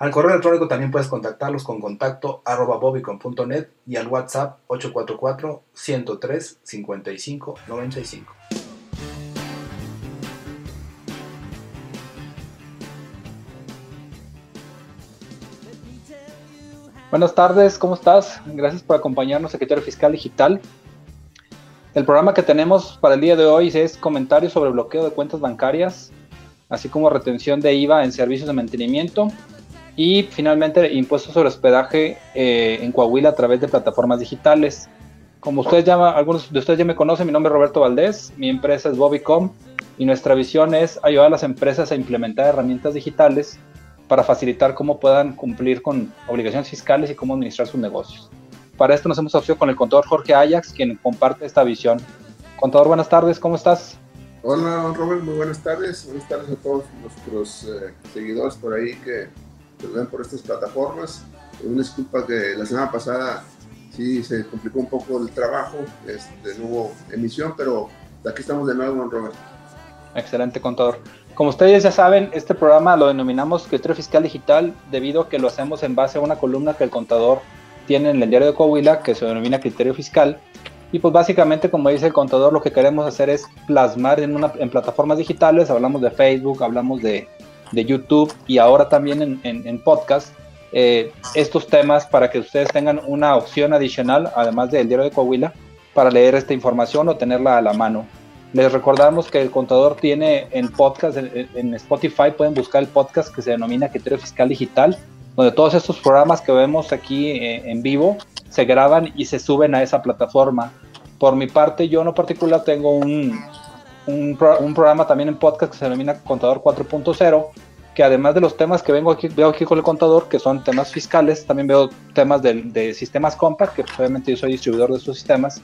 Al correo electrónico también puedes contactarlos con contacto arroba bobicon.net y al WhatsApp 844-103-5595. Buenas tardes, ¿cómo estás? Gracias por acompañarnos, secretario fiscal digital. El programa que tenemos para el día de hoy es comentarios sobre bloqueo de cuentas bancarias, así como retención de IVA en servicios de mantenimiento y finalmente impuestos sobre hospedaje eh, en Coahuila a través de plataformas digitales. Como ustedes ya, algunos de ustedes ya me conocen, mi nombre es Roberto Valdés, mi empresa es Bobicom y nuestra visión es ayudar a las empresas a implementar herramientas digitales para facilitar cómo puedan cumplir con obligaciones fiscales y cómo administrar sus negocios. Para esto nos hemos asociado con el contador Jorge Ajax, quien comparte esta visión. Contador, buenas tardes, ¿cómo estás? Hola, Robert, muy buenas tardes. Buenas tardes a todos nuestros eh, seguidores por ahí que ven por estas plataformas. Una disculpa que la semana pasada sí se complicó un poco el trabajo, este, no hubo emisión, pero aquí estamos de nuevo, Robert. Excelente, contador. Como ustedes ya saben, este programa lo denominamos Criterio Fiscal Digital debido a que lo hacemos en base a una columna que el contador tiene en el diario de Coahuila que se denomina Criterio Fiscal. Y pues básicamente, como dice el contador, lo que queremos hacer es plasmar en plataformas digitales, hablamos de Facebook, hablamos de, de YouTube y ahora también en, en, podcast, eh, estos temas para que ustedes tengan una opción adicional, además del diario de Coahuila, para leer esta información o tenerla a la mano. Les recordamos que el contador tiene en podcast, en, Spotify pueden buscar el podcast que se denomina Criterio Fiscal Digital, donde todos estos programas que vemos aquí eh, en vivo se graban y se suben a esa plataforma. Por mi parte, yo en particular tengo un, un, programa también en podcast que se denomina Contador 4.0, que además de los temas que vengo aquí, veo aquí con el contador, que son temas fiscales, también veo temas de, de sistemas compact, que obviamente yo soy distribuidor de estos sistemas,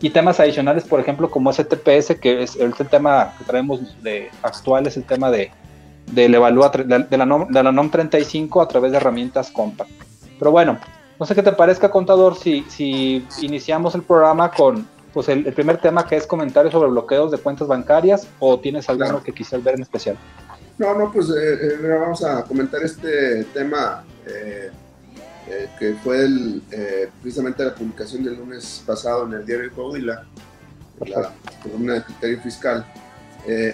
y temas adicionales, por ejemplo, como STPS, que es el tema que traemos de actual, es el tema de, de la, de, la NOM, de la NOM 35 a través de herramientas compact. Pero bueno, no sé qué te parezca, contador, si, si iniciamos el programa con pues el, primer tema que es comentarios sobre bloqueos de cuentas bancarias o tienes alguno que quisieras ver en especial. No, no, pues eh, eh, vamos a comentar este tema eh, eh, que fue el, precisamente la publicación del lunes pasado en el diario de Coahuila, la columna de criterio fiscal.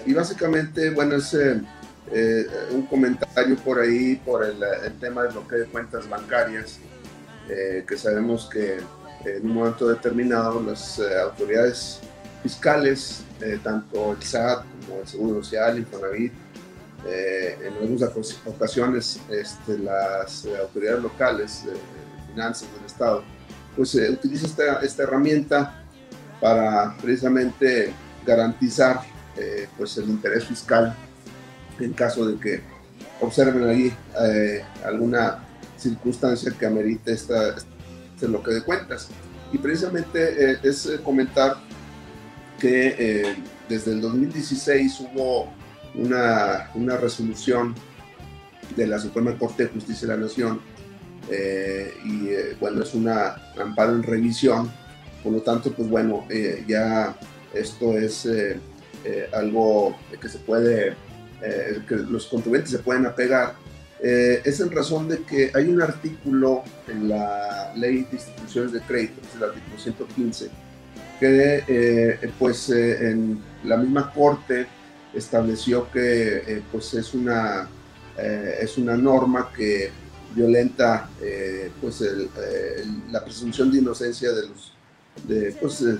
Y básicamente, bueno, es un comentario por ahí por el, tema de bloqueo de cuentas bancarias, que sabemos que en un momento determinado las autoridades fiscales, tanto el SAT como el Seguro Social, Infonavit, eh, en algunas ocasiones este, las eh, autoridades locales de finanzas del Estado pues eh, utiliza esta, esta, herramienta para precisamente garantizar pues el interés fiscal en caso de que observen ahí alguna circunstancia que amerite esta, este bloqueo de cuentas. Y precisamente es comentar que desde el 2016 hubo una, una resolución de la Suprema Corte de Justicia de la Nación eh, y eh, bueno, es una amparo en revisión, por lo tanto, pues bueno, eh, ya esto es algo que se puede, que los contribuyentes se pueden apegar. Es en razón de que hay un artículo en la Ley de Instituciones de Crédito, es el artículo 115, que pues en la misma Corte estableció que eh, pues es, una, eh, es una norma que violenta eh, pues la presunción de inocencia de los, de, pues, de,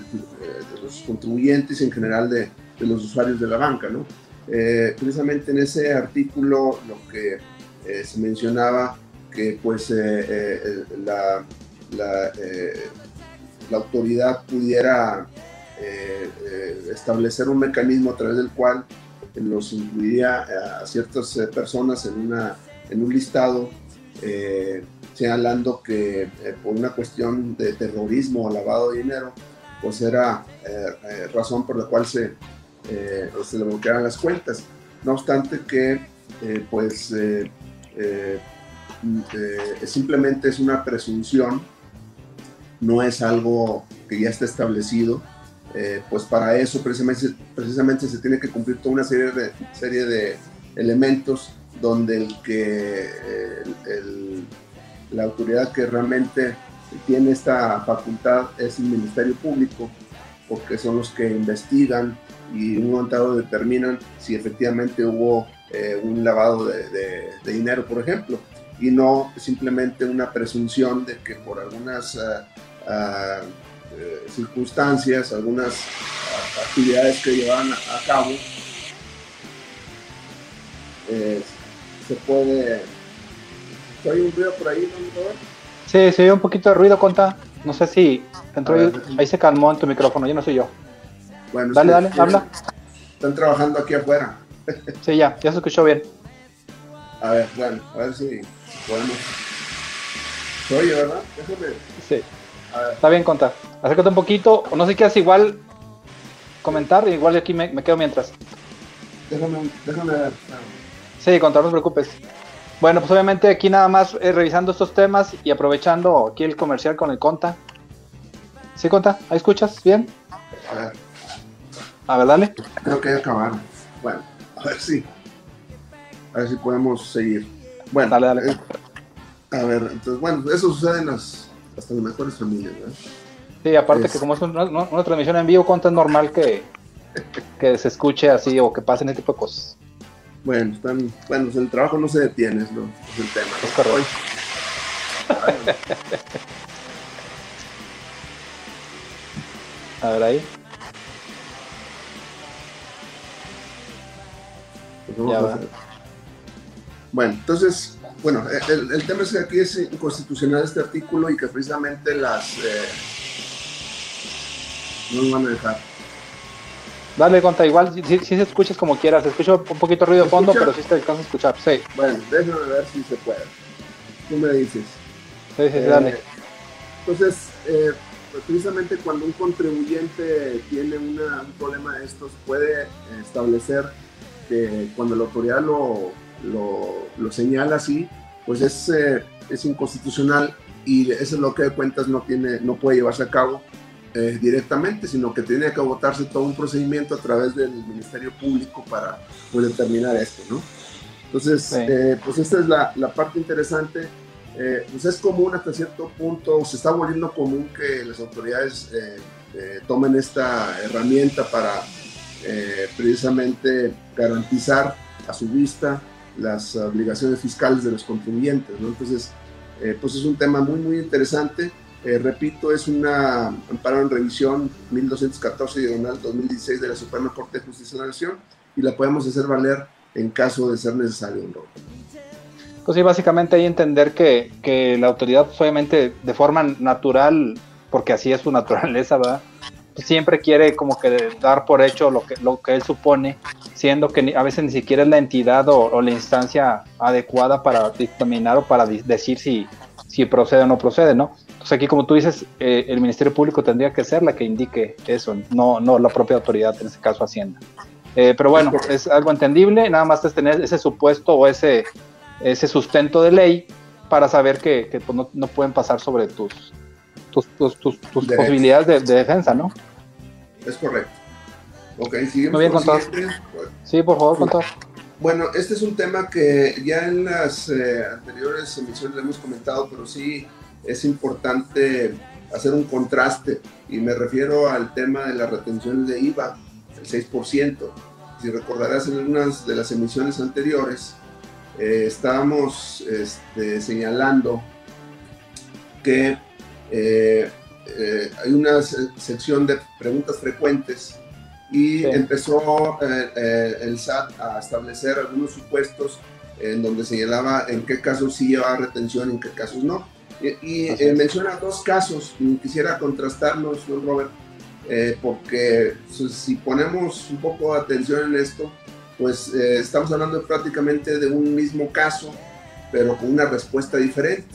los contribuyentes y en general de, los usuarios de la banca. ¿no? precisamente en ese artículo lo que se mencionaba que pues la, la, la, autoridad pudiera establecer un mecanismo a través del cual los incluiría a ciertas eh, personas en, una, en un listado señalando que por una cuestión de terrorismo o lavado de dinero, pues era razón por la cual se, se le bloquearan las cuentas. No obstante que, pues, simplemente es una presunción, no es algo que ya está establecido eh, pues para eso precisamente, precisamente se tiene que cumplir toda una serie de, serie de elementos donde el que la autoridad que realmente tiene esta facultad es el Ministerio Público, porque son los que investigan y en un momento determinan si efectivamente hubo eh, un lavado de, dinero, por ejemplo, y no simplemente una presunción de que por algunas uh, eh, circunstancias, algunas actividades que llevan a cabo, eh, se puede... ¿Hay un ruido por ahí, no, Sí, se oye un poquito de ruido, Conta. No sé si entró ahí, se calmó en tu micrófono, yo no soy yo. Bueno, dale, dale, habla. Están trabajando aquí afuera. Sí, ya, ya se escuchó bien. A ver, bueno, a ver si podemos. ¿Se oye, verdad? Déjame. Sí. Está bien, Conta. Acércate un poquito, o no sé qué hace igual comentar, igual aquí me, quedo mientras. Déjame, déjame ver. Sí, Conta, no te preocupes. Bueno, pues obviamente aquí nada más eh, revisando estos temas y aprovechando aquí el comercial con el Conta. ¿Sí, Conta? ¿Ahí escuchas bien? A ver. A ver, dale. Creo que ya acabaron. Bueno, a ver si. A ver si podemos seguir. Bueno, dale, dale. Eh, a ver, entonces, bueno, eso sucede en las hasta las mejores familias, ¿verdad? Sí, aparte que como es una, transmisión en vivo, ¿cuánto es normal que, que se escuche así o que pasen ese tipo de cosas? Bueno, están, bueno, el trabajo no se detiene, es, lo, es el tema. Es correcto. A ver ahí. Ya va. Bueno, entonces, bueno, el, tema es que aquí es inconstitucional este artículo y que precisamente las... Eh, no nos van a dejar. Dale, conta, igual si, si, se escuchas como quieras, escucho un poquito ruido de fondo, pero si te alcanza a escuchar, sí. Bueno, déjame ver si se puede. Tú me dices. Sí, sí, dale. Eh, entonces, eh, pues precisamente cuando un contribuyente tiene una, un problema de estos, puede establecer que cuando la autoridad lo lo, señala así, pues es, eh, es inconstitucional y eso es lo que de cuentas no, tiene, no puede llevarse a cabo eh, directamente, sino que tiene que agotarse todo un procedimiento a través del Ministerio Público para pues, determinar esto, ¿no? Entonces, eh, pues esta es la, la parte interesante. pues es común hasta cierto punto, se está volviendo común que las autoridades tomen esta herramienta para precisamente garantizar a su vista las obligaciones fiscales de los contribuyentes. ¿no? Entonces, eh, pues es un tema muy, muy interesante. Eh, repito, es una amparo en revisión 1214 diagonal 2016 de la Suprema Corte de Justicia de la Nación y la podemos hacer valer en caso de ser necesario. ¿no? Pues sí, básicamente hay entender que, que la autoridad, obviamente, de forma natural, porque así es su naturaleza, ¿verdad? Siempre quiere como que dar por hecho lo que, lo que él supone, siendo que a veces ni siquiera es la entidad o, la instancia adecuada para dictaminar o para decir si, si procede o no procede, ¿no? Entonces aquí como tú dices, eh, el Ministerio Público tendría que ser la que indique eso, no, no la propia autoridad, en este caso Hacienda. Eh, pero bueno, es algo entendible, nada más es tener ese supuesto o ese, ese sustento de ley para saber que, que pues, no, no, pueden pasar sobre tus, tus, tus, tus, posibilidades de, de defensa, ¿no? Es correcto. Ok, seguimos Muy bien, con Sí, por favor, contador. Bueno, este es un tema que ya en las eh, anteriores emisiones le hemos comentado, pero sí es importante hacer un contraste y me refiero al tema de las retenciones de IVA, el 6%. Si recordarás en unas de las emisiones anteriores, eh, estábamos este, señalando que eh, eh, hay una sección de preguntas frecuentes y empezó eh, eh, el SAT a establecer algunos supuestos en donde señalaba en qué casos sí llevaba retención y en qué casos no. Y, menciona dos casos, y quisiera contrastarlos, Robert, porque pues, si ponemos un poco de atención en esto, pues estamos hablando prácticamente de un mismo caso pero con una respuesta diferente.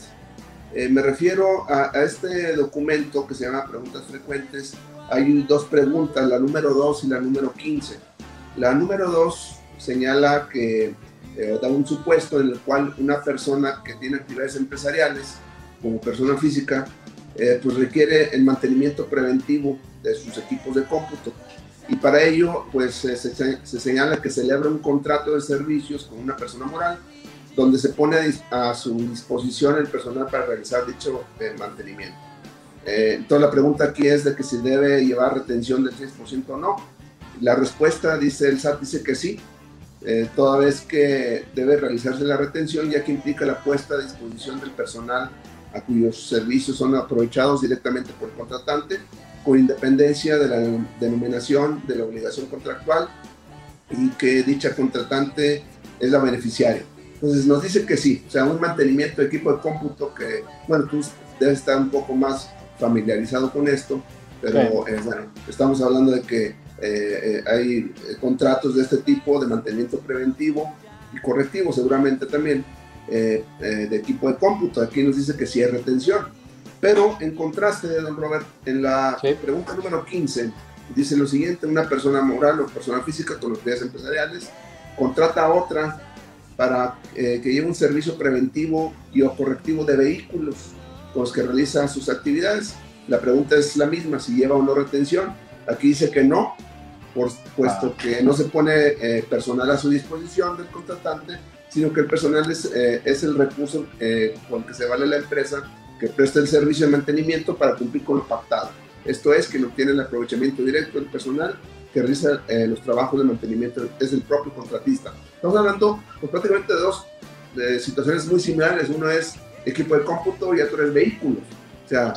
Eh, me refiero a, este documento que se llama Preguntas Frecuentes. Hay dos preguntas, la número 2 y la número 15. La número 2 señala que eh, da un supuesto en el cual una persona que tiene actividades empresariales como persona física eh, pues requiere el mantenimiento preventivo de sus equipos de cómputo y para ello pues se, se, señala que celebra un contrato de servicios con una persona moral donde se pone a, su disposición el personal para realizar dicho eh, mantenimiento. Eh, entonces la pregunta aquí es de que si debe llevar retención del 6% o no. La respuesta dice el SAT dice que sí, eh, toda vez que debe realizarse la retención ya que implica la puesta a disposición del personal a cuyos servicios son aprovechados directamente por el contratante con independencia de la denominación de la obligación contractual y que dicha contratante es la beneficiaria. Entonces nos dice que sí, o sea, un mantenimiento de equipo de cómputo que, bueno, tú debes estar un poco más familiarizado con esto, pero eh, bueno, estamos hablando de que eh, eh, hay contratos de este tipo de mantenimiento preventivo y correctivo seguramente también de equipo de cómputo. Aquí nos dice que sí hay retención pero en contraste, don Robert, en la pregunta número 15, dice lo siguiente, una persona moral o persona física con actividades empresariales contrata a otra para eh, que lleve un servicio preventivo y o correctivo de vehículos con los que realiza sus actividades. La pregunta es la misma, si lleva o no retención. Aquí dice que no, por, puesto ah. que no se pone eh, personal a su disposición del contratante, sino que el personal es, eh, es el recurso con el que se vale la empresa que presta el servicio de mantenimiento para cumplir con lo pactado. Esto es que no tiene el aprovechamiento directo del personal que realiza eh, los trabajos de mantenimiento, es el propio contratista. Estamos hablando pues, prácticamente de dos situaciones muy similares. Uno es equipo de cómputo y otro es vehículos. O sea,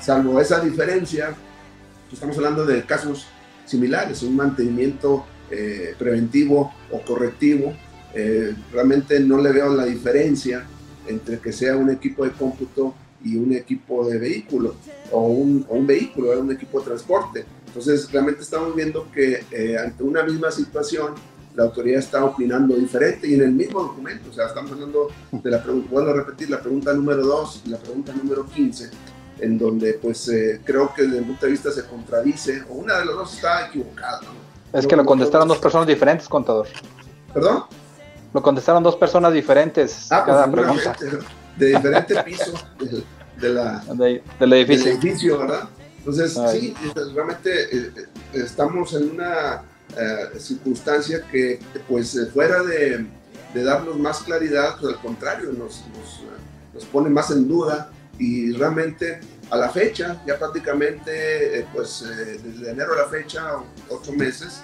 salvo esa diferencia, pues, estamos hablando de casos similares, un mantenimiento eh, preventivo o correctivo. Eh, realmente no le veo la diferencia entre que sea un equipo de cómputo y un equipo de vehículo o un, o un vehículo, un equipo de transporte. Entonces, realmente estamos viendo que eh, ante una misma situación, la autoridad está opinando diferente y en el mismo documento, o sea, estamos hablando de la pregunta, vuelvo a repetir, la pregunta número 2 y la pregunta número 15, en donde pues eh, creo que desde mi punto de vista se contradice, o una de las dos está equivocada. Es que lo contestaron dos personas diferentes, contador. ¿Perdón? Lo contestaron dos personas diferentes ah, pues, cada pregunta de diferente piso de, la, del, edificio. del, edificio. ¿verdad? Entonces, sí, realmente eh, eh, estamos en una eh, circunstancia que, pues, fuera de, de, darnos más claridad, pues, al contrario, nos, nos, nos, pone más en duda y realmente a la fecha, ya prácticamente, pues, desde enero a la fecha, ocho meses,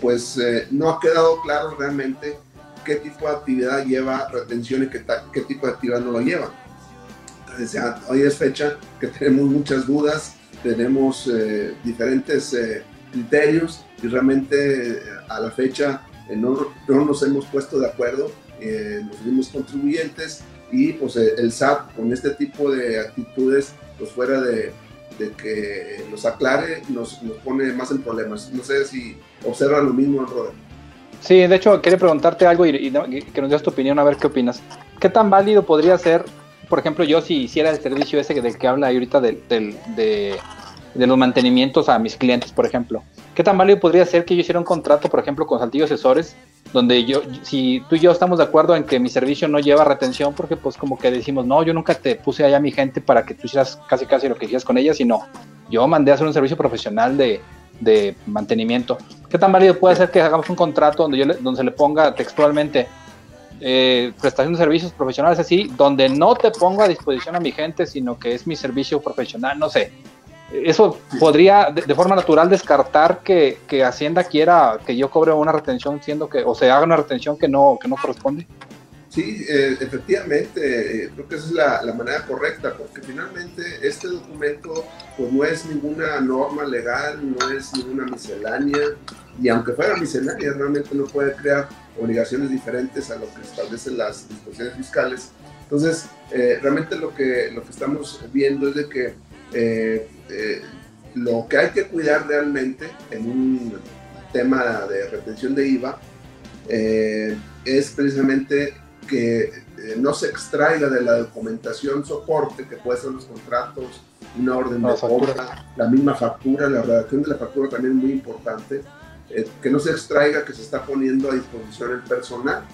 pues, no ha quedado claro realmente qué tipo de actividad lleva retención y qué, qué tipo de actividad no lo lleva. Entonces, hoy es fecha que tenemos muchas dudas, tenemos eh, diferentes eh, criterios y realmente eh, a la fecha no, no, nos hemos puesto de acuerdo, los mismos contribuyentes y pues el SAT con este tipo de actitudes, pues fuera de, de que nos aclare, nos, nos, pone más en problemas. No sé si observa lo mismo, Robert. Sí, de hecho, quería preguntarte algo y, que nos des tu opinión, a ver qué opinas. ¿Qué tan válido podría ser, por ejemplo, yo si hiciera el servicio ese del que habla ahorita de, de, los mantenimientos a mis clientes, por ejemplo? ¿Qué tan válido podría ser que yo hiciera un contrato, por ejemplo, con Saltillo Asesores, donde yo, si tú y yo estamos de acuerdo en que mi servicio no lleva retención, porque pues como que decimos, no, yo nunca te puse allá a mi gente para que tú hicieras casi casi lo que hicieras con ella, sino yo mandé a hacer un servicio profesional de, de mantenimiento. ¿Qué tan válido puede ser que hagamos un contrato donde, yo donde se le ponga textualmente eh, prestación de servicios profesionales así, donde no te pongo a disposición a mi gente, sino que es mi servicio profesional, no sé. Eso podría de, forma natural descartar que, que, Hacienda quiera que yo cobre una retención, siendo que, o se haga una retención que no, que no corresponde. Sí, eh, efectivamente, eh, creo que esa es la, la, manera correcta, porque finalmente este documento pues no es ninguna norma legal, no es ninguna miscelánea, y aunque fuera miscelánea, realmente no puede crear obligaciones diferentes a lo que establecen las disposiciones fiscales. Entonces, eh, realmente lo que, lo que estamos viendo es de que lo que hay que cuidar realmente en un tema de retención de IVA es precisamente que no se extraiga de la documentación soporte, que puede ser los contratos, una orden de compra, la misma factura, la redacción de la factura también es muy importante, que no se extraiga que se está poniendo a disposición el personal.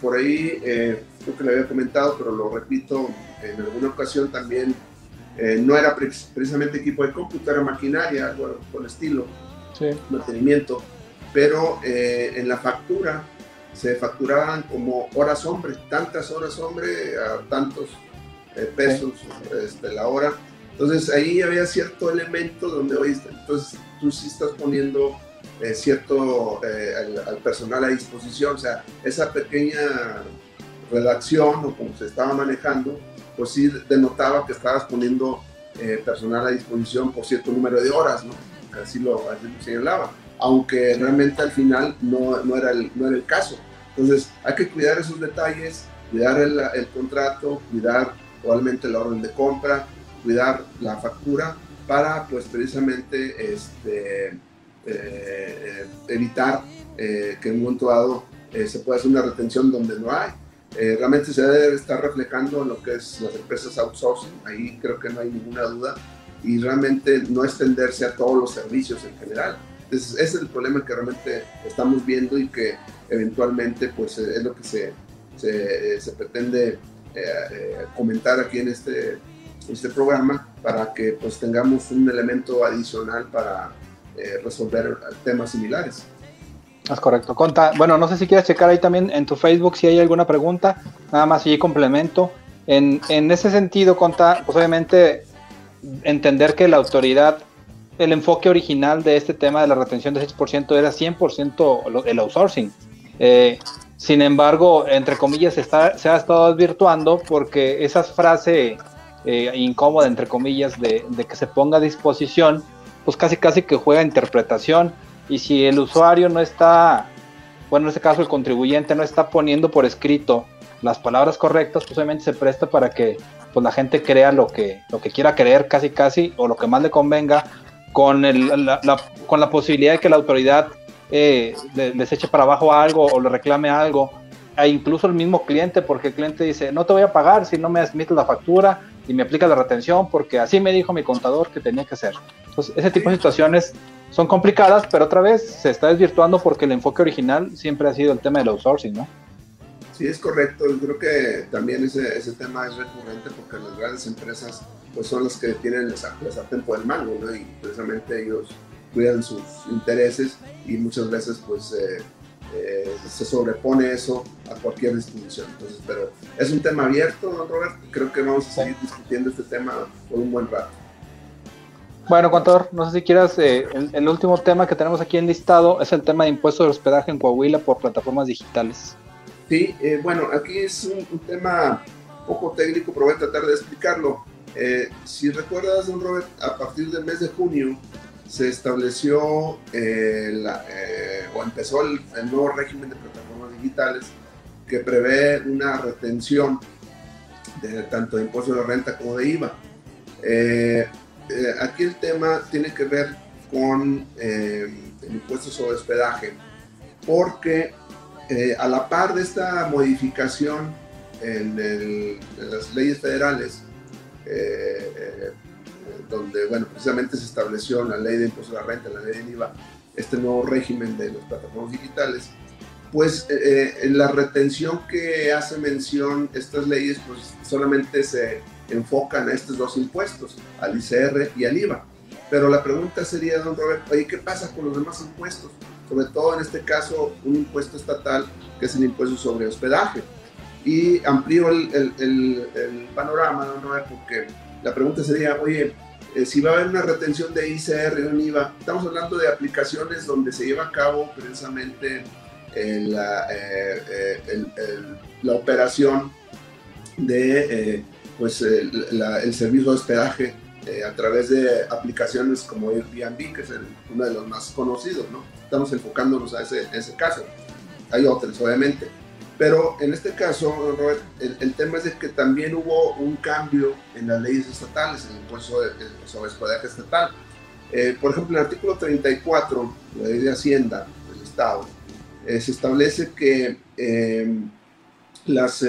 por ahí, creo que le había comentado, pero lo repito en alguna ocasión también, no era precisamente equipo de cómputo, era maquinaria, algo por el estilo, mantenimiento, pero en la factura se facturaban como horas hombre, tantas horas hombre a tantos eh, pesos este, la hora. Entonces ahí había cierto elemento donde, oye, entonces tú sí estás poniendo eh, cierto eh, al, personal a disposición, o sea, esa pequeña redacción o como se estaba manejando, pues sí denotaba que estabas poniendo personal a disposición por cierto número de horas, ¿no? Así lo, así lo señalaba aunque realmente al final no, no, era el, no era el caso. Entonces hay que cuidar esos detalles, cuidar el, el contrato, cuidar probablemente la orden de compra, cuidar la factura para pues precisamente este, eh, eh, evitar eh, que en un momento dado se pueda hacer una retención donde no hay. realmente se debe estar reflejando en lo que es las empresas outsourcing, ahí creo que no hay ninguna duda, y realmente no extenderse a todos los servicios en general ese es el problema que realmente estamos viendo y que eventualmente pues es lo que se, se, se pretende eh, eh, comentar aquí en este, este programa para que pues tengamos un elemento adicional para eh, resolver temas similares. Es correcto. Conta, bueno, no sé si quieres checar ahí también en tu Facebook si hay alguna pregunta, nada más y complemento. En, en ese sentido, Conta, pues obviamente entender que la autoridad el enfoque original de este tema de la retención del 6% era 100% el outsourcing. Eh, sin embargo, entre comillas, está, se ha estado advirtuando porque esa frase eh, incómoda, entre comillas, de, que se ponga a disposición, pues casi casi que juega interpretación. Y si el usuario no está, bueno, en este caso el contribuyente no está poniendo por escrito las palabras correctas, pues obviamente se presta para que pues, la gente crea lo que, lo que quiera creer casi casi o lo que más le convenga con, el, la, con la posibilidad de que la autoridad eh, les eche para abajo algo o le reclame algo, e incluso el mismo cliente, porque el cliente dice, no te voy a pagar si no me admites la factura y me aplica la retención, porque así me dijo mi contador que tenía que hacer. Entonces, ese tipo de situaciones son complicadas, pero otra vez se está desvirtuando porque el enfoque original siempre ha sido el tema del outsourcing, ¿no? Sí, es correcto. Yo creo que también ese, ese tema es recurrente porque las grandes empresas pues son las que tienen el sartén por el mango, ¿no? Y precisamente ellos cuidan sus intereses y muchas veces pues eh, eh, se sobrepone eso a cualquier disposición. Entonces, pero es un tema abierto, ¿no, Robert? Creo que vamos a seguir discutiendo este tema por un buen rato. Bueno, contador, no sé si quieras, eh, el, último tema que tenemos aquí en listado es el tema de impuestos de hospedaje en Coahuila por plataformas digitales. Sí, bueno, aquí es un, un tema poco técnico, pero voy a tratar de explicarlo. Eh, si recuerdas, don Robert, a partir del mes de junio se estableció eh, eh, o empezó el, nuevo régimen de plataformas digitales que prevé una retención tanto de impuestos de renta como de IVA. aquí el tema tiene que ver con el impuesto sobre hospedaje, porque a la par de esta modificación en las leyes federales, eh, eh, donde, bueno, precisamente se estableció en la ley de impuesto a la renta, la ley de IVA, este nuevo régimen de las plataformas digitales, pues eh, en la retención que hace mención estas leyes, pues solamente se enfocan a estos dos impuestos, al ICR y al IVA. Pero la pregunta sería, don Roberto, oye, ¿qué pasa con los demás impuestos? Sobre todo en este caso, un impuesto estatal que es el impuesto sobre hospedaje y amplío el, el, el, panorama, ¿no? porque la pregunta sería, oye, eh, si va a haber una retención de ICR o un IVA, estamos hablando de aplicaciones donde se lleva a cabo precisamente eh, la, eh, la, operación de pues, el servicio de hospedaje a través de aplicaciones como Airbnb, que es uno de los más conocidos, ¿no? Estamos enfocándonos a ese, ese caso. Hay otros, obviamente pero en este caso, Robert, el, tema es de que también hubo un cambio en las leyes estatales, en el impuesto sobre hospedaje estatal. Eh, por ejemplo, en el artículo 34 de la ley de Hacienda del Estado, eh, se establece que eh, las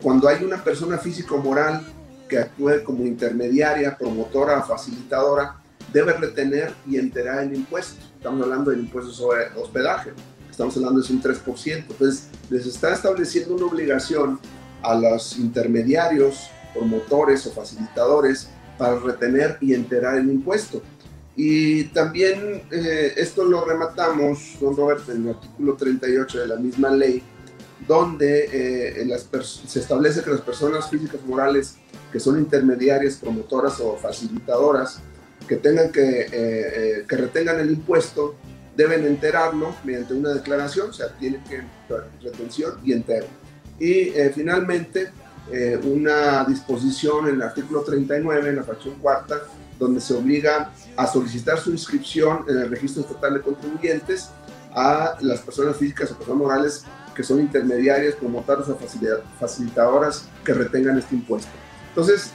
cuando hay una persona física o moral que actúe como intermediaria, promotora, facilitadora, debe retener y enterar el impuesto. Estamos hablando del impuesto sobre hospedaje, estamos hablando de un 3%. Entonces, les está estableciendo una obligación a los intermediarios, promotores o facilitadores para retener y enterar el impuesto. Y también eh, esto lo rematamos, don Robert, en el artículo 38 de la misma ley, donde eh, se establece que las personas físicas morales que son intermediarias, promotoras o facilitadoras, que tengan que, eh, que retengan el impuesto, deben enterarlo mediante una declaración, o sea, tiene que retención y entero. Y finalmente, una disposición en el artículo 39, en la fracción cuarta, donde se obliga a solicitar su inscripción en el registro estatal de contribuyentes a las personas físicas o personas morales que son intermediarias, promotoras o facilitadoras que retengan este impuesto. Entonces,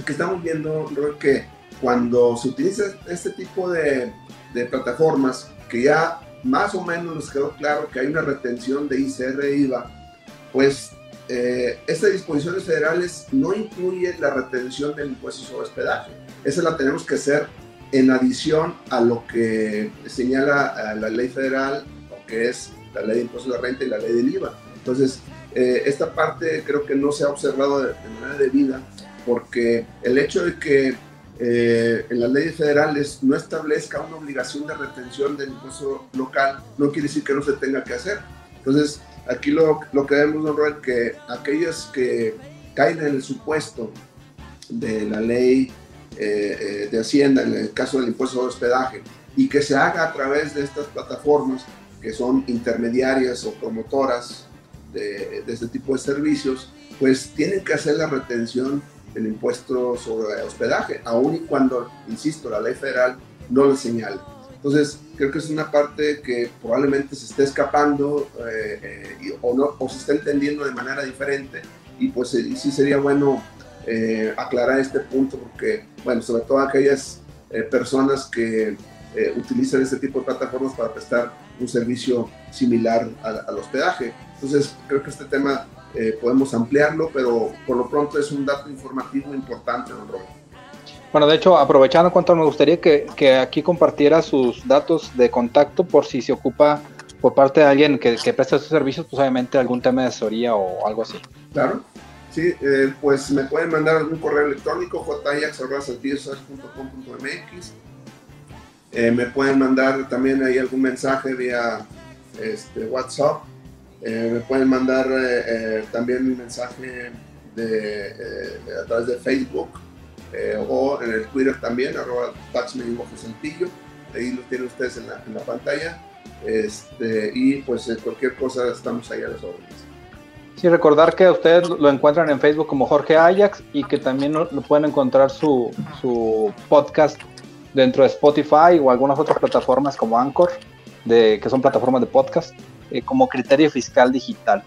aquí estamos viendo que cuando se utiliza este tipo de, de plataformas, que ya más o menos nos quedó claro que hay una retención de ICR e IVA, pues eh, estas disposiciones federales no incluyen la retención del impuesto sobre hospedaje. Esa la tenemos que hacer en adición a lo que señala la ley federal, que es la ley de impuesto de la renta y la ley del IVA. Entonces, eh, esta parte creo que no se ha observado de, manera debida porque el hecho de que eh, en las leyes federales no establezca una obligación de retención del impuesto local no quiere decir que no se tenga que hacer. Entonces, aquí lo, lo que vemos, don que aquellos que caen en el supuesto de la ley eh, eh, de Hacienda en el caso del impuesto de hospedaje y que se haga a través de estas plataformas que son intermediarias o promotoras de, este tipo de servicios, pues tienen que hacer la retención del impuesto sobre hospedaje, aun y cuando, insisto, la ley federal no lo señale. Entonces, creo que es una parte que probablemente se esté escapando eh, o, no, o se está entendiendo de manera diferente y pues sí sería bueno eh, aclarar este punto porque, bueno, sobre todo aquellas eh, personas que eh, utilizan este tipo de plataformas para prestar un servicio similar al, hospedaje. Entonces, creo que este tema podemos ampliarlo, pero por lo pronto es un dato informativo importante, don Robert. Bueno, de hecho, aprovechando cuanto me gustaría que, que, aquí compartiera sus datos de contacto por si se ocupa por parte de alguien que, que presta sus servicios, pues obviamente algún tema de asesoría o algo así. Claro, Sí, eh, pues me pueden mandar algún correo electrónico, jayax.com.mx. Eh, me pueden mandar también ahí algún mensaje vía este, WhatsApp. Eh, me pueden mandar también un mensaje a través de Facebook o en el Twitter también, arroba Santillo. Ahí lo tienen ustedes en la, en la pantalla. Este, y pues cualquier cosa estamos ahí a las órdenes. Sí, recordar que ustedes lo encuentran en Facebook como Jorge Ajax y que también lo, pueden encontrar su, su, podcast dentro de Spotify o algunas otras plataformas como Anchor, de, que son plataformas de podcast, eh, como criterio fiscal digital.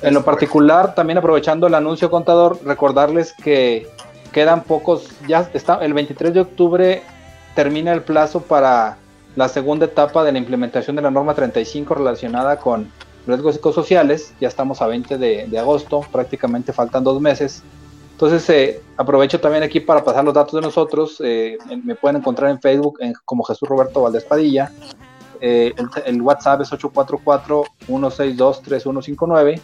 En lo particular, también aprovechando el anuncio contador, recordarles que quedan pocos, ya está, el 23 de octubre termina el plazo para la segunda etapa de la implementación de la norma 35 relacionada con riesgos psicosociales, ya estamos a 20 de, agosto, prácticamente faltan dos meses. Entonces eh, aprovecho también aquí para pasar los datos de nosotros. Eh, me pueden encontrar en Facebook como Jesús Roberto Valdés Padilla. Eh, el, WhatsApp es 844-162-3159.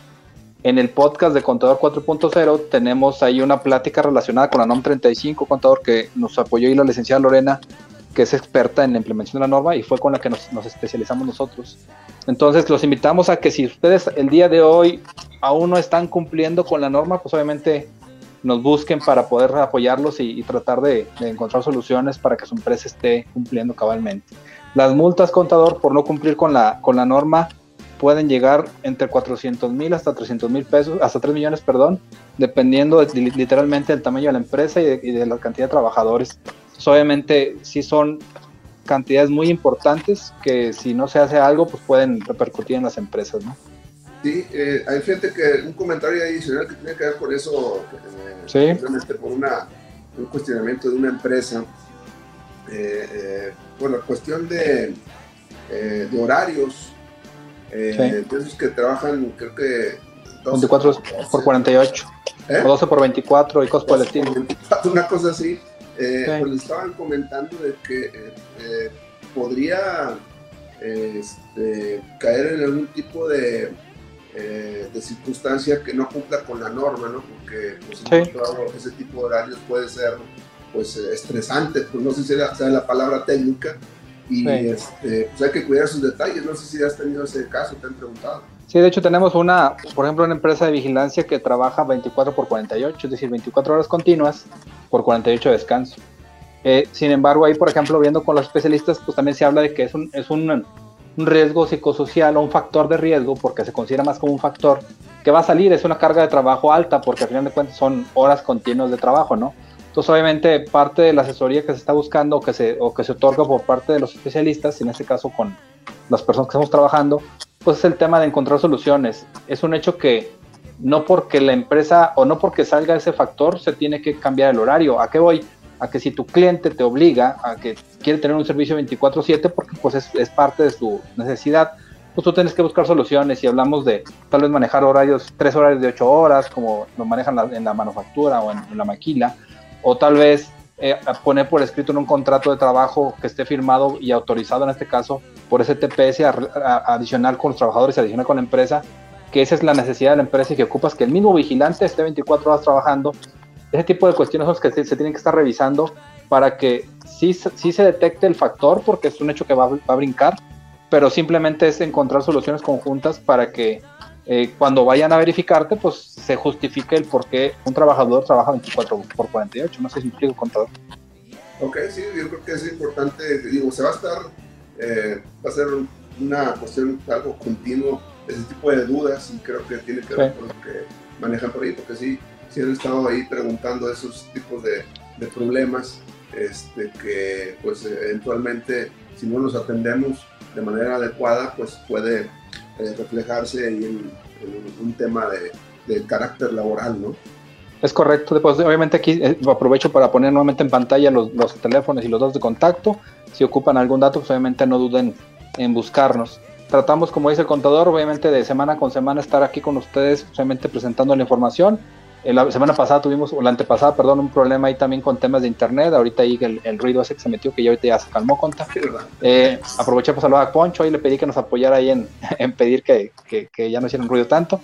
En el podcast de Contador 4.0 tenemos ahí una plática relacionada con la NOM 35, contador que nos apoyó y la licenciada Lorena que es experta en la implementación de la norma y fue con la que nos, especializamos nosotros. Entonces los invitamos a que si ustedes el día de hoy aún no están cumpliendo con la norma, pues obviamente nos busquen para poder apoyarlos y, tratar de, encontrar soluciones para que su empresa esté cumpliendo cabalmente. Las multas, contador, por no cumplir con la, con la norma pueden llegar entre 400 mil hasta 300 mil pesos, hasta 3 millones, perdón, dependiendo literalmente del tamaño de la empresa y de la cantidad de trabajadores pues, obviamente sí son cantidades muy importantes que si no se hace algo, pues pueden repercutir en las empresas, ¿no? Sí, eh, hay gente que un comentario adicional que tiene que ver con eso, eh, por una, un cuestionamiento de una empresa. Eh, eh bueno, cuestión de, de horarios, de esos que trabajan, creo que 24 por 48. ¿Eh? O 12 por 24 y cosas por el estilo. Una cosa así. Eh, pues estaban comentando de que eh, podría este, caer en algún tipo de, de circunstancia que no cumpla con la norma, ¿no? Porque pues, ese tipo de horarios puede ser pues estresante, pues no sé si sea, la palabra técnica, y este, pues hay que cuidar sus detalles, no sé si has tenido ese caso, te han preguntado. Sí, de hecho tenemos una, por ejemplo, una empresa de vigilancia que trabaja 24 por 48, es decir, 24 horas continuas por 48 de descanso. Eh, sin embargo, ahí, por ejemplo, viendo con los especialistas, pues también se habla de que es un, es un, un riesgo psicosocial o un factor de riesgo, porque se considera más como un factor que va a salir, es una carga de trabajo alta, porque al final de cuentas son horas continuas de trabajo, ¿no? Entonces, obviamente, parte de la asesoría que se está buscando o que se, o que se otorga por parte de los especialistas, en este caso con las personas que estamos trabajando, pues es el tema de encontrar soluciones. Es un hecho que no porque la empresa o no porque salga ese factor se tiene que cambiar el horario. ¿A qué voy? A que si tu cliente te obliga a que quiere tener un servicio 24/7 porque pues es, parte de su necesidad, pues tú tienes que buscar soluciones y hablamos de tal vez manejar horarios, tres horarios de ocho horas, como lo manejan en la manufactura o en la maquila, o tal vez eh, poner por escrito en un contrato de trabajo que esté firmado y autorizado en este caso por ese TPS adicional con los trabajadores y adicional con la empresa, que esa es la necesidad de la empresa y que ocupas que el mismo vigilante esté 24 horas trabajando. Ese tipo de cuestiones son las que se, tienen que estar revisando para que sí, sí, se detecte el factor, porque es un hecho que va, va a brincar, pero simplemente es encontrar soluciones conjuntas para que eh, cuando vayan a verificarte, pues se justifique el por qué un trabajador trabaja 24 por 48. No sé si explico, contador. Ok, sí, yo creo que es importante, digo, se va a estar, eh, va a ser una cuestión algo continuo, ese tipo de dudas, y creo que tiene que ver con lo que manejan por ahí, porque sí, sí han estado ahí preguntando esos tipos de, de problemas, este, que pues eventualmente, si no los atendemos de manera adecuada, pues puede eh, reflejarse en, un tema de, carácter laboral, ¿no? Es correcto. Después, obviamente aquí eh, aprovecho para poner nuevamente en pantalla los, los, teléfonos y los datos de contacto. Si ocupan algún dato, pues obviamente no duden en buscarnos. Tratamos, como dice el contador, obviamente de semana con semana estar aquí con ustedes, obviamente presentando la información la semana pasada tuvimos, o la antepasada, perdón, un problema ahí también con temas de internet. Ahorita ahí el, ruido ese que se metió, que ya ahorita ya se calmó, conta. Eh, aproveché para saludar a Poncho y le pedí que nos apoyara ahí en, en pedir que, que, que, ya no hicieran ruido tanto.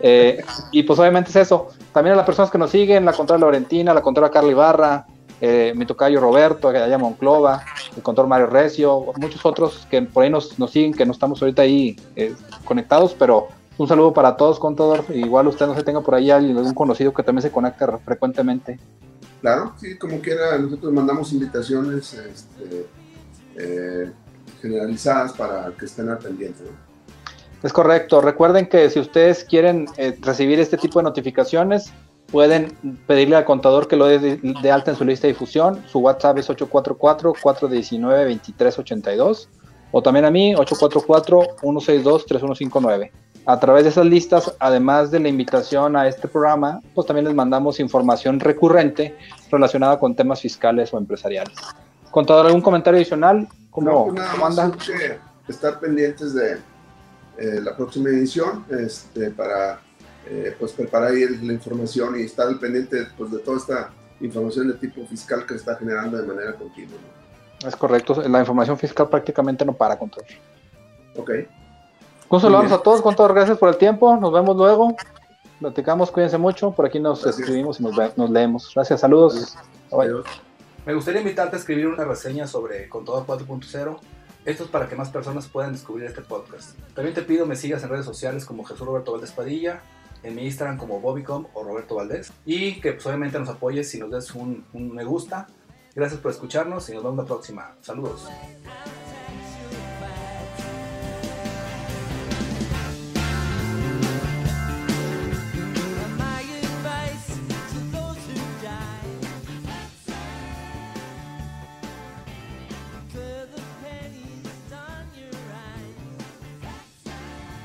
Eh, y pues obviamente es eso. También a las personas que nos siguen, la control Laurentina, la control Carla Ibarra, eh, mi tocayo Roberto, allá Monclova, el control Mario Recio, muchos otros que por ahí nos, nos siguen, que no estamos ahorita ahí eh, conectados, pero un saludo para todos, contador. Igual usted no se tenga por ahí algún conocido que también se conecte frecuentemente. Claro, sí, como quiera, nosotros mandamos invitaciones este, eh, generalizadas para que estén al pendiente. Es correcto. Recuerden que si ustedes quieren eh, recibir este tipo de notificaciones, pueden pedirle al contador que lo dé de, alta en su lista de difusión. Su WhatsApp es 844-419-2382 o también a mí 844-162-3159 a través de esas listas, además de la invitación a este programa, pues también les mandamos información recurrente relacionada con temas fiscales o empresariales. ¿Contador, algún comentario adicional? ¿Cómo, no, pues nada estar pendientes de eh, la próxima edición este, para eh, pues preparar la información y estar al pendiente pues, de toda esta información de tipo fiscal que se está generando de manera continua. Es correcto, la información fiscal prácticamente no para, contador. Ok. Un saludo a todos, contador, gracias por el tiempo, nos vemos luego, platicamos, cuídense mucho, por aquí nos escribimos y nos, leemos. Gracias, saludos. Me gustaría invitarte a escribir una reseña sobre Contador 4.0. Esto es para que más personas puedan descubrir este podcast. También te pido me sigas en redes sociales como Jesús Roberto Valdés Padilla, en mi Instagram como Bobicom o Roberto Valdés. Y que pues, obviamente nos apoyes si nos des un, un me gusta. Gracias por escucharnos y nos vemos la próxima. Saludos.